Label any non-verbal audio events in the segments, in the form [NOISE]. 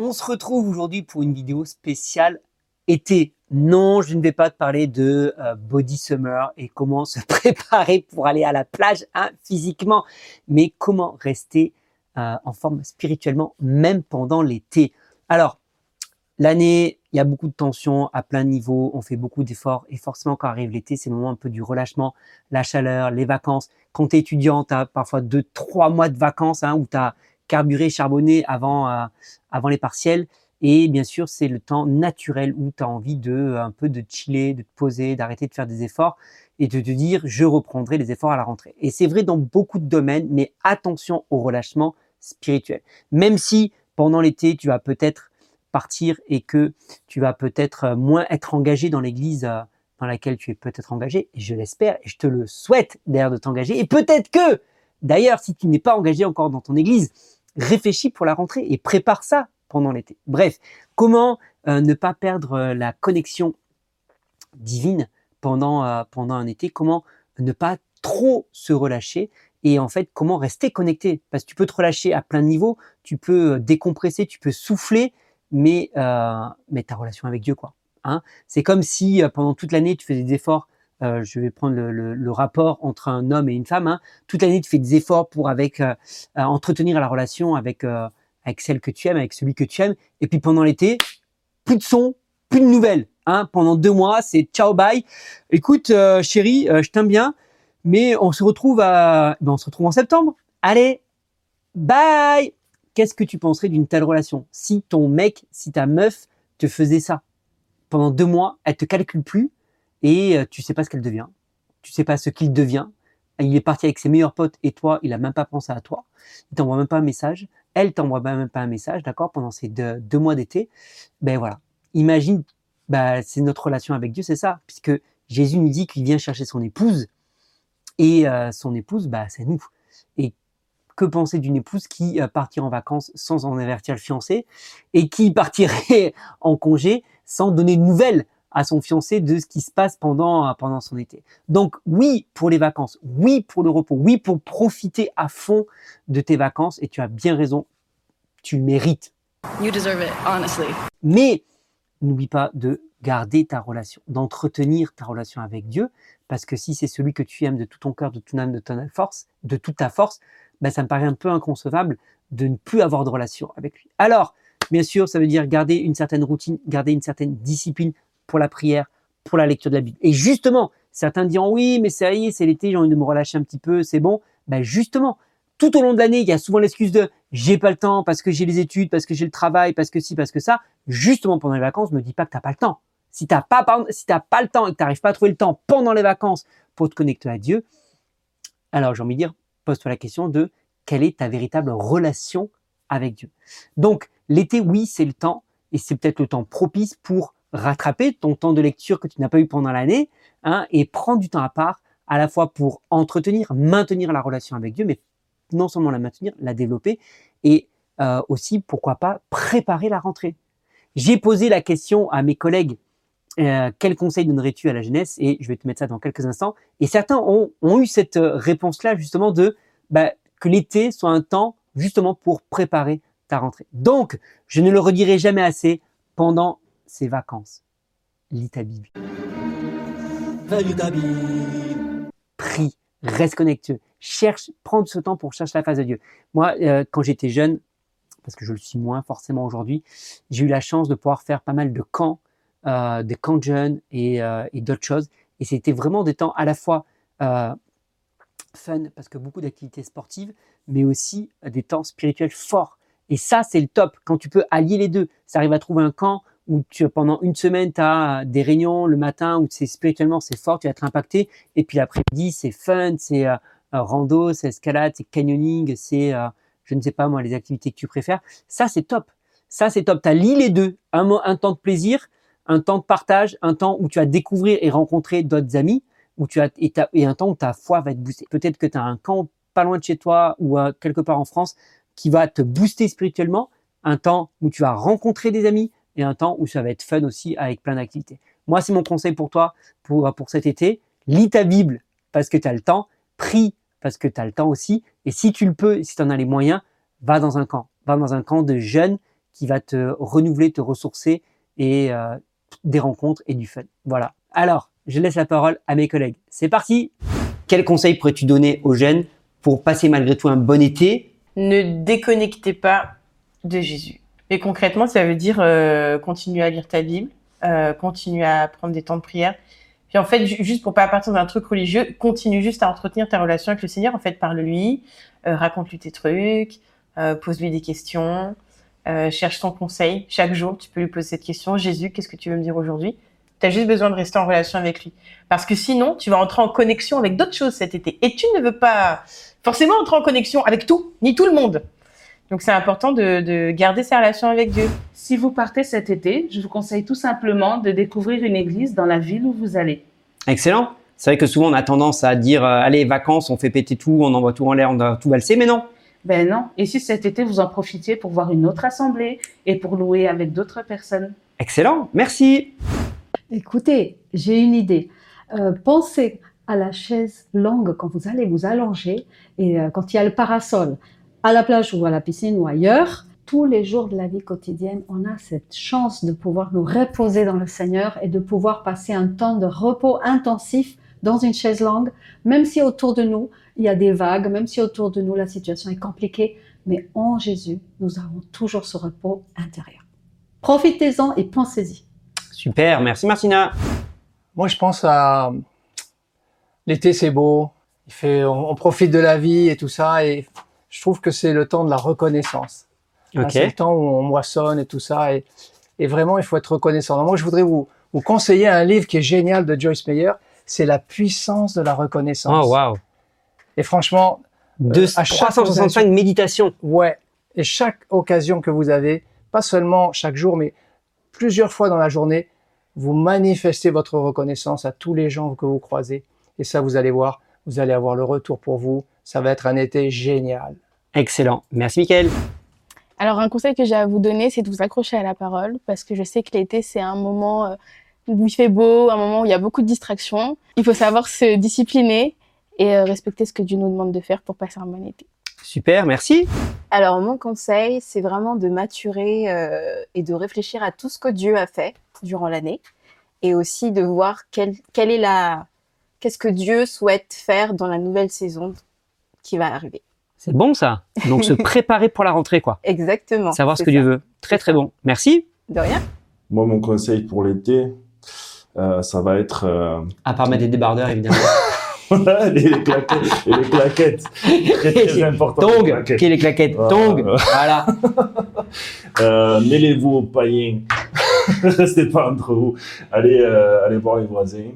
On se retrouve aujourd'hui pour une vidéo spéciale été. Non, je ne vais pas te parler de euh, body summer et comment se [LAUGHS] préparer pour aller à la plage hein, physiquement, mais comment rester euh, en forme spirituellement même pendant l'été. Alors, l'année, il y a beaucoup de tensions à plein niveau, on fait beaucoup d'efforts et forcément quand arrive l'été, c'est le moment un peu du relâchement, la chaleur, les vacances. Quand tu es étudiant, tu as parfois deux, trois mois de vacances hein, où tu as carburé, charbonné avant, euh, avant les partiels. Et bien sûr, c'est le temps naturel où tu as envie de un peu de chiller, de te poser, d'arrêter de faire des efforts et de te dire je reprendrai les efforts à la rentrée. Et c'est vrai dans beaucoup de domaines, mais attention au relâchement spirituel. Même si pendant l'été, tu vas peut-être partir et que tu vas peut-être moins être engagé dans l'église euh, dans laquelle tu es peut-être engagé, et je l'espère, et je te le souhaite d'ailleurs de t'engager, et peut-être que, d'ailleurs, si tu n'es pas engagé encore dans ton église, réfléchis pour la rentrée et prépare ça pendant l'été. Bref, comment euh, ne pas perdre euh, la connexion divine pendant, euh, pendant un été? Comment ne pas trop se relâcher? Et en fait comment rester connecté? Parce que tu peux te relâcher à plein de niveaux, tu peux décompresser, tu peux souffler, mais, mais ta relation avec Dieu quoi. Hein C'est comme si pendant toute l'année tu faisais des efforts euh, je vais prendre le, le, rapport entre un homme et une femme. Hein. Toute l'année, tu fais des efforts pour avec euh, euh, entretenir la relation avec avec celle que tu aimes, avec celui que tu aimes. Et puis pendant l'été, plus de son, plus de nouvelles. Hein. Pendant deux mois, c'est ciao bye. Écoute, chérie, je t'aime bien, mais on se retrouve à, ben, on se retrouve en septembre. Allez, bye. Qu'est-ce que tu penserais d'une telle relation? Si ton mec, si ta meuf te faisait ça pendant deux mois, elle te calcule plus, et euh, tu sais pas ce qu'elle devient, tu sais pas ce qu'il devient. Il est parti avec ses meilleurs potes et toi, il a même pas pensé à toi. Il t'envoie même pas un message. Elle t'envoie même pas un message, d'accord, pendant ces deux, mois d'été. Ben voilà. Imagine, bah, c'est notre relation avec Dieu, c'est ça, puisque Jésus nous dit qu'il vient chercher son épouse et euh, son épouse, bah, c'est nous. Et que penser d'une épouse qui euh, partirait en vacances sans en avertir le fiancé et qui partirait [LAUGHS] en congé sans donner de nouvelles? À son fiancé de ce qui se passe pendant, pendant son été. Donc oui pour les vacances, oui pour le repos, oui pour profiter à fond de tes vacances et tu as bien raison, tu le mérites. You deserve it, honestly. Mais n'oublie pas de garder ta relation, d'entretenir ta relation avec Dieu, parce que si c'est celui que tu aimes de tout ton cœur, de toute ton âme, de ta force, de toute ta force, ben ça me paraît un peu inconcevable de ne plus avoir de relation avec lui. Alors, bien sûr, ça veut dire garder une certaine routine, garder une certaine discipline, pour la prière, pour la lecture de la Bible. Et justement, certains diront oui, mais ça y est, c'est l'été, j'ai envie de me relâcher un petit peu, c'est bon. Ben justement, tout au long de l'année, il y a souvent l'excuse de j'ai pas le temps parce que j'ai les études, parce que j'ai le travail, parce que si, parce que ça. Justement, pendant les vacances, me dis pas que t'as pas le temps. Si t'as pas, si t'as pas le temps et que t'arrives pas à trouver le temps pendant les vacances pour te connecter à Dieu, alors j'ai envie de dire, pose-toi la question de quelle est ta véritable relation avec Dieu? Donc, l'été, oui, c'est le temps et c'est peut-être le temps propice pour rattraper ton temps de lecture que tu n'as pas eu pendant l'année hein, et prendre du temps à part à la fois pour entretenir, maintenir la relation avec Dieu, mais non seulement la maintenir, la développer et euh, aussi, pourquoi pas, préparer la rentrée. J'ai posé la question à mes collègues, euh, quel conseil donnerais-tu à la jeunesse Et je vais te mettre ça dans quelques instants. Et certains ont, eu cette euh, réponse-là justement de bah, que l'été soit un temps justement pour préparer ta rentrée. Donc, je ne le redirai jamais assez, pendant ces vacances. Lis ta Bible. Prie, reste connecté. Cherche, prends ce temps pour chercher la face de Dieu. Moi, euh, quand j'étais jeune, parce que je le suis moins forcément aujourd'hui, j'ai eu la chance de pouvoir faire pas mal de camps, euh, des camps de jeunes et, euh, et d'autres choses. Et c'était vraiment des temps à la fois fun, parce que beaucoup d'activités sportives, mais aussi des temps spirituels forts. Et ça, c'est le top, quand tu peux allier les deux. Ça arrive à trouver un camp où tu, pendant une semaine, tu as des réunions le matin où c'est spirituellement c'est fort, tu vas être impacté, et puis l'après-midi c'est fun, c'est euh, rando, c'est escalade, c'est canyoning, c'est euh, je ne sais pas moi les activités que tu préfères. Ça c'est top, ça c'est top. Tu as lié les deux, un, un temps de plaisir, un temps de partage, un temps où tu vas découvrir et rencontrer d'autres amis, où tu as et, et, un temps où ta foi va être boostée. Peut-être que tu as un camp pas loin de chez toi ou euh, quelque part en France qui va te booster spirituellement, un temps où tu vas rencontrer des amis, et un temps où ça va être fun aussi avec plein d'activités. Moi, c'est mon conseil pour toi pour, pour cet été. Lis ta Bible parce que tu as le temps. Prie parce que tu as le temps aussi. Et si tu le peux, si tu en as les moyens, va dans un camp. Va dans un camp de jeunes qui va te renouveler, te ressourcer et euh, des rencontres et du fun. Voilà. Alors, je laisse la parole à mes collègues. C'est parti. Quel conseil pourrais-tu donner aux jeunes pour passer malgré tout un bon été? Ne déconnectez pas de Jésus. Et concrètement, ça veut dire euh, continuer à lire ta Bible, euh, continuer à prendre des temps de prière. Puis en fait, ju- juste pour pas partir d'un truc religieux, continue juste à entretenir ta relation avec le Seigneur. En fait, parle-lui, euh, raconte-lui tes trucs, euh, pose-lui des questions, euh, cherche son conseil. Chaque jour, tu peux lui poser cette question. Jésus, qu'est-ce que tu veux me dire aujourd'hui? Tu as juste besoin de rester en relation avec lui. Parce que sinon, tu vas entrer en connexion avec d'autres choses cet été. Et tu ne veux pas forcément entrer en connexion avec tout, ni tout le monde. Donc c'est important de, de garder sa relation avec Dieu. Si vous partez cet été, je vous conseille tout simplement de découvrir une église dans la ville où vous allez. Excellent. C'est vrai que souvent on a tendance à dire euh, allez vacances, on fait péter tout, on envoie tout en l'air, on doit tout valser, mais non. Ben non. Et si cet été vous en profitiez pour voir une autre assemblée et pour louer avec d'autres personnes Excellent. Merci. Écoutez, j'ai une idée. Euh, pensez à la chaise longue quand vous allez vous allonger et euh, quand il y a le parasol à la plage ou à la piscine ou ailleurs. Tous les jours de la vie quotidienne, on a cette chance de pouvoir nous reposer dans le Seigneur et de pouvoir passer un temps de repos intensif dans une chaise longue, même si autour de nous, il y a des vagues, même si autour de nous, la situation est compliquée. Mais en Jésus, nous avons toujours ce repos intérieur. Profitez-en et pensez-y. Super. Merci Martina. Moi, je pense à l'été, c'est beau. Il fait, on, on profite de la vie et tout ça, et je trouve que c'est le temps de la reconnaissance. Ok. C'est le temps où on moissonne et tout ça, et, et vraiment, il faut être reconnaissant. Donc, moi, je voudrais vous, vous conseiller un livre qui est génial de Joyce Meyer. C'est La puissance de la reconnaissance. Oh waouh. Et franchement, De à chaque 365 méditations. ouais. Et chaque occasion que vous avez, pas seulement chaque jour, mais plusieurs fois dans la journée, vous manifestez votre reconnaissance à tous les gens que vous croisez. Et ça, vous allez voir, vous allez avoir le retour pour vous. Ça va être un été génial. Excellent. Merci Mickaël. Alors, un conseil que j'ai à vous donner, c'est de vous accrocher à la parole, parce que je sais que l'été, c'est un moment euh, où il fait beau, un moment où il y a beaucoup de distractions. Il faut savoir se discipliner et euh, respecter ce que Dieu nous demande de faire pour passer un bon été. Super. Merci. Alors, mon conseil, c'est vraiment de maturer euh, et de réfléchir à tout ce que Dieu a fait durant l'année et aussi de voir quelle, quelle est la, qu'est-ce que Dieu souhaite faire dans la nouvelle saison qui va arriver. C'est bon ça. Donc se [LAUGHS] préparer pour la rentrée quoi. Exactement. Savoir ce que Dieu veut. Très très bon. Merci. De rien. Moi, mon conseil pour l'été, euh, ça va être euh, À part mettre des débardeurs évidemment. [LAUGHS] les, les claquettes. Et les claquettes. Très, très [LAUGHS] important. les Tong. claquettes. Qui est les claquettes Voilà. Tong. Voilà. Euh, Mêlez-vous aux païens. Restez pas entre vous. Allez, euh, allez voir les voisins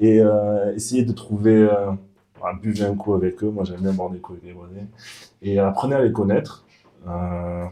et euh, essayez de trouver. Buvez un coup avec eux. Moi, j'aime bien boire des coups avec les voisins. Et apprenez à les connaître. Euh,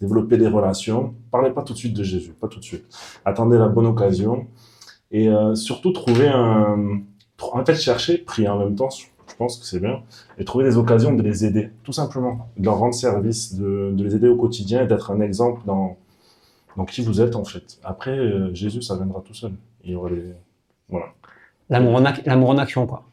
développez des relations. Parlez pas tout de suite de Jésus, pas tout de suite. Attendez la bonne occasion et euh, surtout trouver un. En fait, chercher, prier en même temps. Je pense que c'est bien et trouver des occasions de les aider, tout simplement, de leur rendre service, de, les aider au quotidien et d'être un exemple dans, qui vous êtes en fait. Après, euh, Jésus, ça viendra tout seul. Il y aura les... Voilà. L'amour en action quoi.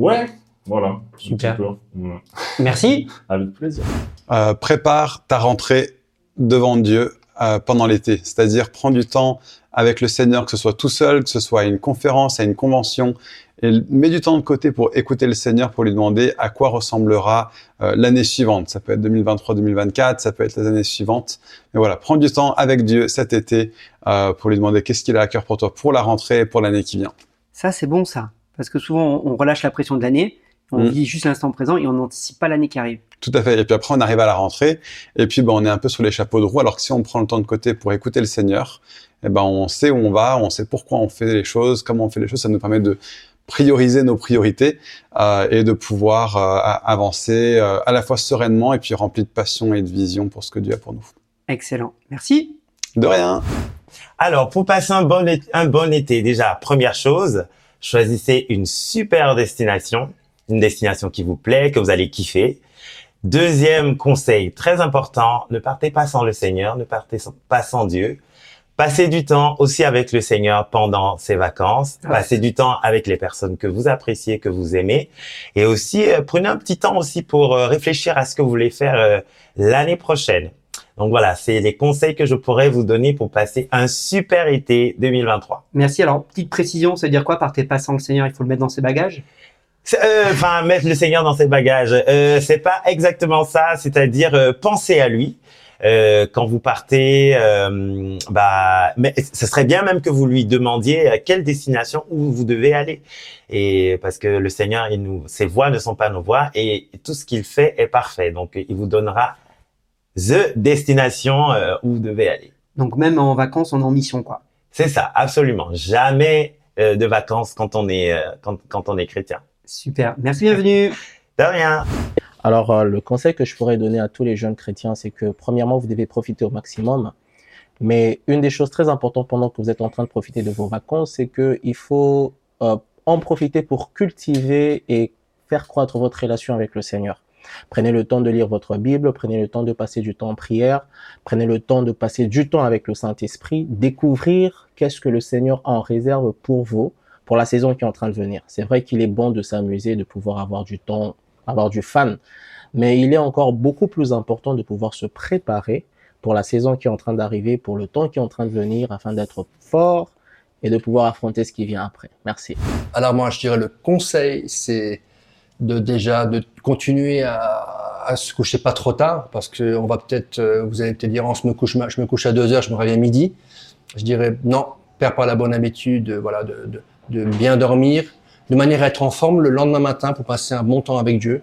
Ouais, voilà. Super. Voilà. Merci. Avec plaisir. Euh, prépare ta rentrée devant Dieu euh, pendant l'été. C'est-à-dire, prends du temps avec le Seigneur, que ce soit tout seul, que ce soit à une conférence, à une convention, et mets du temps de côté pour écouter le Seigneur, pour lui demander à quoi ressemblera euh, l'année suivante. Ça peut être 2023-2024, ça peut être les années suivantes. Mais voilà, prends du temps avec Dieu cet été euh, pour lui demander qu'est-ce qu'il a à cœur pour toi pour la rentrée et pour l'année qui vient. Ça c'est bon ça. Parce que souvent on relâche la pression de l'année. On Mm. vit juste l'instant présent et on n'anticipe pas l'année qui arrive. Tout à fait. Et puis après, on arrive à la rentrée, et puis ben, on est un peu sur les chapeaux de roue. Alors que si on prend le temps de côté pour écouter le Seigneur, eh ben, on sait où on va, on sait pourquoi on fait les choses, comment on fait les choses. Ça nous permet de prioriser nos priorités euh, et de pouvoir euh, avancer euh, à la fois sereinement et puis rempli de passion et de vision pour ce que Dieu a pour nous. Excellent. Merci. De rien. Alors, pour passer un bon, un bon été, déjà, première chose, choisissez une super destination, une destination qui vous plaît, que vous allez kiffer. Deuxième conseil, très important, ne partez pas sans le Seigneur, ne partez pas sans Dieu. Passez du temps aussi avec le Seigneur pendant ces vacances. Ah. Passez du temps avec les personnes que vous appréciez, que vous aimez. Et aussi, euh, prenez un petit temps aussi pour euh, réfléchir à ce que vous voulez faire euh, l'année prochaine. Donc voilà, c'est les conseils que je pourrais vous donner pour passer un super été 2023. Merci. Alors, petite précision, ça veut dire quoi par tes passants le Seigneur Il faut le mettre dans ses bagages? Euh, Enfin, mettre le Seigneur dans ses bagages. Euh, c'est pas exactement ça. C'est-à-dire euh, penser à lui. Euh, quand vous partez, euh, bah, mais ce serait bien même que vous lui demandiez à quelle destination où vous devez aller, et parce que le Seigneur, il nous, ses voix ne sont pas nos voix, et tout ce qu'il fait est parfait, donc il vous donnera the destination euh, où vous devez aller. Donc même en vacances, on est en mission, quoi. C'est ça, absolument. Jamais euh, de vacances quand on est euh, quand, quand on est chrétien. Super. Merci, bienvenue. [LAUGHS] De rien. Alors, euh, le conseil que je pourrais donner à tous les jeunes chrétiens, c'est que premièrement, vous devez profiter au maximum. Mais une des choses très importantes pendant que vous êtes en train de profiter de vos vacances, c'est que il faut euh, en profiter pour cultiver et faire croître votre relation avec le Seigneur. Prenez le temps de lire votre Bible, prenez le temps de passer du temps en prière, prenez le temps de passer du temps avec le Saint-Esprit, découvrir qu'est-ce que le Seigneur en réserve pour vous, pour la saison qui est en train de venir. C'est vrai qu'il est bon de s'amuser, de pouvoir avoir du temps, avoir du fan, mais il est encore beaucoup plus important de pouvoir se préparer pour la saison qui est en train d'arriver, pour le temps qui est en train de venir, afin d'être fort et de pouvoir affronter ce qui vient après. Merci. Alors moi, je dirais le conseil, c'est de déjà de continuer à, à se coucher pas trop tard, parce que on va peut-être, euh, vous allez peut-être dire, on se me couche, je me couche à deux heures, je me réveille à midi. Je dirais non, perds pas la bonne habitude, euh, voilà, de, de, de bien dormir, de manière à être en forme le lendemain matin pour passer un bon temps avec Dieu.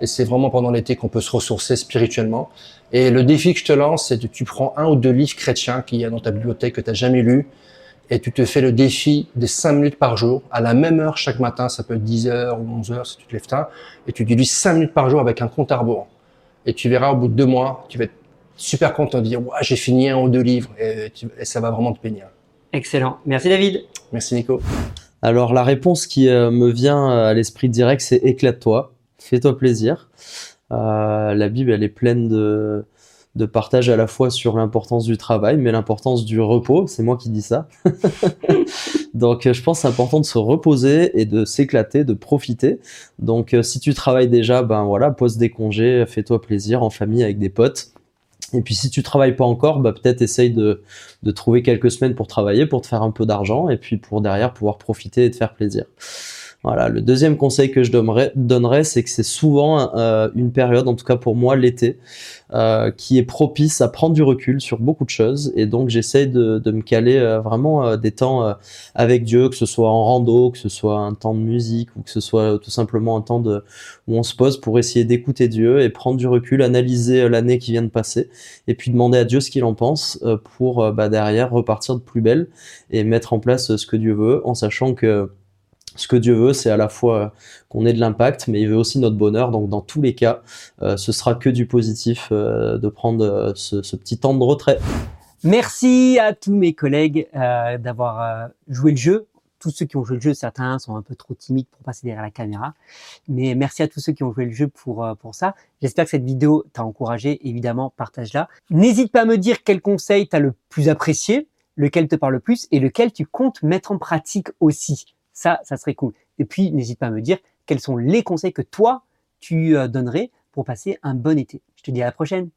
Et c'est vraiment pendant l'été qu'on peut se ressourcer spirituellement. Et le défi que je te lance, c'est que tu prends un ou deux livres chrétiens qu'il y a dans ta bibliothèque que tu n'as jamais lu et tu te fais le défi des 5 minutes par jour, à la même heure chaque matin, ça peut être 10 heures ou 11 heures si tu te lèves tard, et tu lis 5 minutes par jour avec un compte à rebours. Et tu verras au bout de deux mois, tu vas être super content de dire ouais, j'ai fini un ou deux livres et, tu- et ça va vraiment te bénir. Excellent. Merci, David. Merci Nico. Alors la réponse qui euh, me vient à l'esprit direct, c'est éclate-toi, fais-toi plaisir. Euh, la Bible, elle est pleine de, de partage à la fois sur l'importance du travail, mais l'importance du repos. C'est moi qui dis ça. [LAUGHS] Donc euh, je pense c'est important de se reposer et de s'éclater, de profiter. Donc euh, si tu travailles déjà, ben voilà, pose des congés, fais-toi plaisir en famille avec des potes. Et puis si tu travailles pas encore, bah, peut-être essaye de, de trouver quelques semaines pour travailler, pour te faire un peu d'argent, et puis pour derrière pouvoir profiter et te faire plaisir. Voilà, le deuxième conseil que je donnerais, c'est que c'est souvent euh, une période, en tout cas pour moi l'été, euh, qui est propice à prendre du recul sur beaucoup de choses. Et donc j'essaye de, me caler euh, vraiment des temps avec Dieu, que ce soit en rando, que ce soit un temps de musique, ou que ce soit tout simplement un temps de, où on se pose pour essayer d'écouter Dieu et prendre du recul, analyser l'année qui vient de passer, et puis demander à Dieu ce qu'il en pense pour bah, derrière repartir de plus belle et mettre en place ce que Dieu veut, en sachant que ce que Dieu veut, c'est à la fois euh, qu'on ait de l'impact, mais il veut aussi notre bonheur. Donc, dans tous les cas, euh, ce sera que du positif euh, de prendre ce, petit temps de retrait. Merci à tous mes collègues d'avoir joué le jeu. Tous ceux qui ont joué le jeu, certains sont un peu trop timides pour passer derrière la caméra. Mais merci à tous ceux qui ont joué le jeu pour, pour ça. J'espère que cette vidéo t'a encouragé. Évidemment, partage-la. N'hésite pas à me dire quel conseil t'as le plus apprécié, lequel te parle le plus et lequel tu comptes mettre en pratique aussi. Ça, ça serait cool. Et puis, n'hésite pas à me dire quels sont les conseils que toi, tu euh, donnerais pour passer un bon été. Je te dis à la prochaine.